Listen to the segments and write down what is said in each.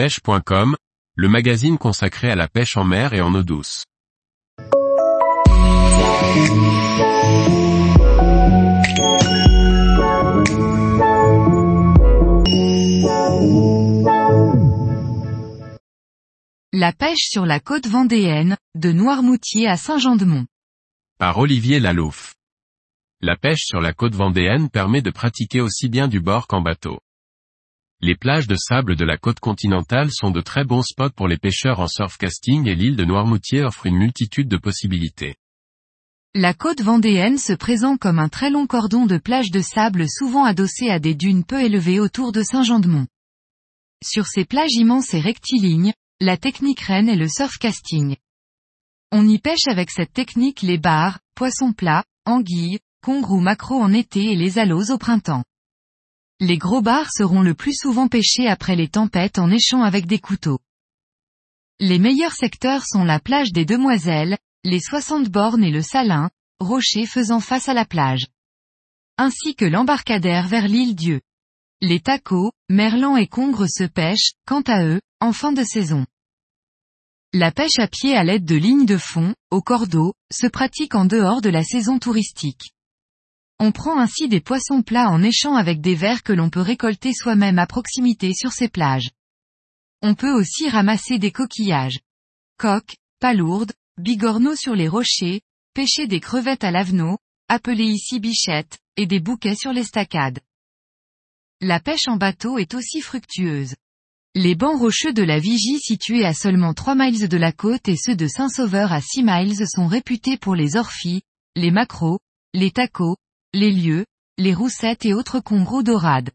pêche.com, le magazine consacré à la pêche en mer et en eau douce. La pêche sur la côte vendéenne, de Noirmoutier à Saint-Jean-de-Mont. Par Olivier Lalouf. La pêche sur la côte vendéenne permet de pratiquer aussi bien du bord qu'en bateau. Les plages de sable de la côte continentale sont de très bons spots pour les pêcheurs en surfcasting et l'île de Noirmoutier offre une multitude de possibilités. La côte vendéenne se présente comme un très long cordon de plages de sable souvent adossées à des dunes peu élevées autour de Saint-Jean-de-Mont. Sur ces plages immenses et rectilignes, la technique reine est le surfcasting. On y pêche avec cette technique les bars, poissons plats, anguilles, congres ou maquereaux en été et les aloes au printemps. Les gros bars seront le plus souvent pêchés après les tempêtes en échant avec des couteaux. Les meilleurs secteurs sont la plage des Demoiselles, les 60 bornes et le Salin, rochers faisant face à la plage. Ainsi que l'embarcadère vers l'île Dieu. Les tacos, merlans et congres se pêchent, quant à eux, en fin de saison. La pêche à pied à l'aide de lignes de fond, au cordeau, se pratique en dehors de la saison touristique. On prend ainsi des poissons plats en échant avec des vers que l'on peut récolter soi-même à proximité sur ces plages. On peut aussi ramasser des coquillages. Coques, palourdes, bigorneaux sur les rochers, pêcher des crevettes à l'avenot, appelées ici bichettes, et des bouquets sur l'estacade. La pêche en bateau est aussi fructueuse. Les bancs rocheux de la Vigie situés à seulement 3 miles de la côte et ceux de Saint-Sauveur à 6 miles sont réputés pour les orphies, les macros, les tacos, les lieux, les roussettes et autres congros dorades.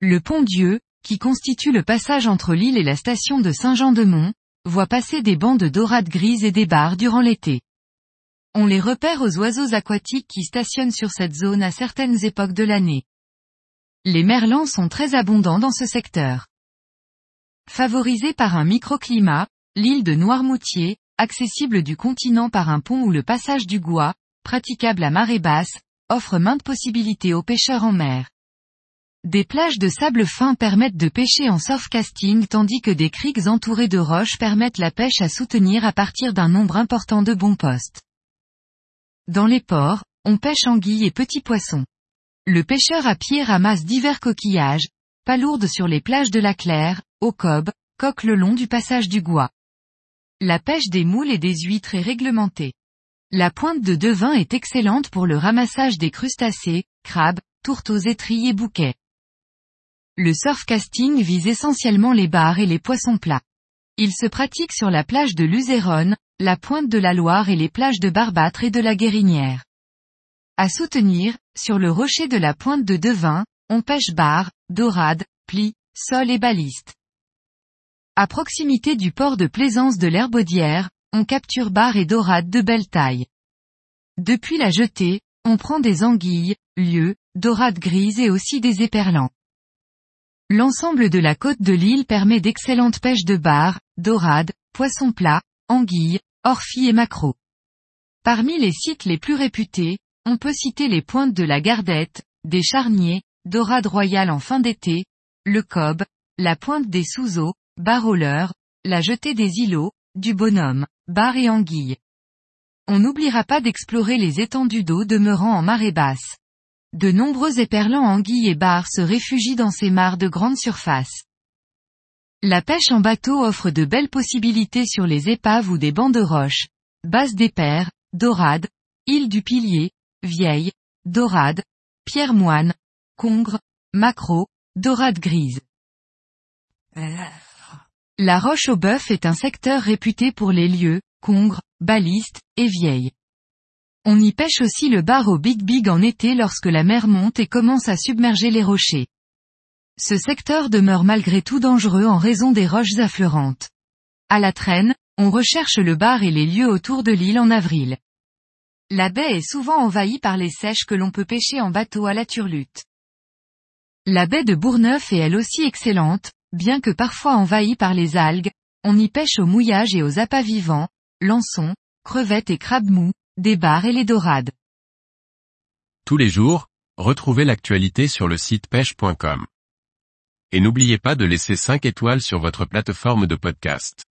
Le pont Dieu, qui constitue le passage entre l'île et la station de Saint-Jean-de-Mont, voit passer des bancs de dorades grises et des barres durant l'été. On les repère aux oiseaux aquatiques qui stationnent sur cette zone à certaines époques de l'année. Les merlans sont très abondants dans ce secteur. Favorisée par un microclimat, l'île de Noirmoutier, accessible du continent par un pont ou le passage du Gois, praticable à marée basse, offre maintes possibilités aux pêcheurs en mer. Des plages de sable fin permettent de pêcher en surfcasting tandis que des criques entourées de roches permettent la pêche à soutenir à partir d'un nombre important de bons postes. Dans les ports, on pêche anguilles et petits poissons. Le pêcheur à pied ramasse divers coquillages, palourdes sur les plages de la Claire, au cob, coque le long du passage du Gois. La pêche des moules et des huîtres est réglementée. La pointe de devin est excellente pour le ramassage des crustacés, crabes, tourteaux étrilles et bouquets. Le surfcasting vise essentiellement les bars et les poissons plats. Il se pratique sur la plage de Luzéronne, la pointe de la Loire et les plages de Barbâtre et de la Guérinière. À soutenir, sur le rocher de la pointe de Devin, on pêche bar, dorade, plis, sol et baliste. À proximité du port de plaisance de l'Herbaudière, on capture bar et dorade de belle taille. Depuis la jetée, on prend des anguilles, lieux, dorades grises et aussi des éperlans. L'ensemble de la côte de l'île permet d'excellentes pêches de bar, dorades, poissons plats, anguilles, orphies et maquereaux. Parmi les sites les plus réputés, on peut citer les pointes de la Gardette, des Charniers, Dorade Royale en fin d'été, le Cob, la pointe des Sous-Eaux, Baroleur, la jetée des îlots, du Bonhomme, Bar et Anguille. On n'oubliera pas d'explorer les étendues d'eau demeurant en marée basse. De nombreux éperlans anguilles et bars se réfugient dans ces mares de grande surface. La pêche en bateau offre de belles possibilités sur les épaves ou des bancs de roches, bases d'éper, dorades, île du pilier, vieille, dorade, pierre moine, congre, macro, dorade grise. La roche au bœuf est un secteur réputé pour les lieux, congres, balistes, et vieilles. On y pêche aussi le bar au Big Big en été lorsque la mer monte et commence à submerger les rochers. Ce secteur demeure malgré tout dangereux en raison des roches affleurantes. À la traîne, on recherche le bar et les lieux autour de l'île en avril. La baie est souvent envahie par les sèches que l'on peut pêcher en bateau à la turlute. La baie de Bourneuf est elle aussi excellente, bien que parfois envahie par les algues, on y pêche au mouillage et aux appâts vivants, lançons, crevettes et crabes mous, des bars et les dorades. Tous les jours, retrouvez l'actualité sur le site pêche.com et n'oubliez pas de laisser 5 étoiles sur votre plateforme de podcast.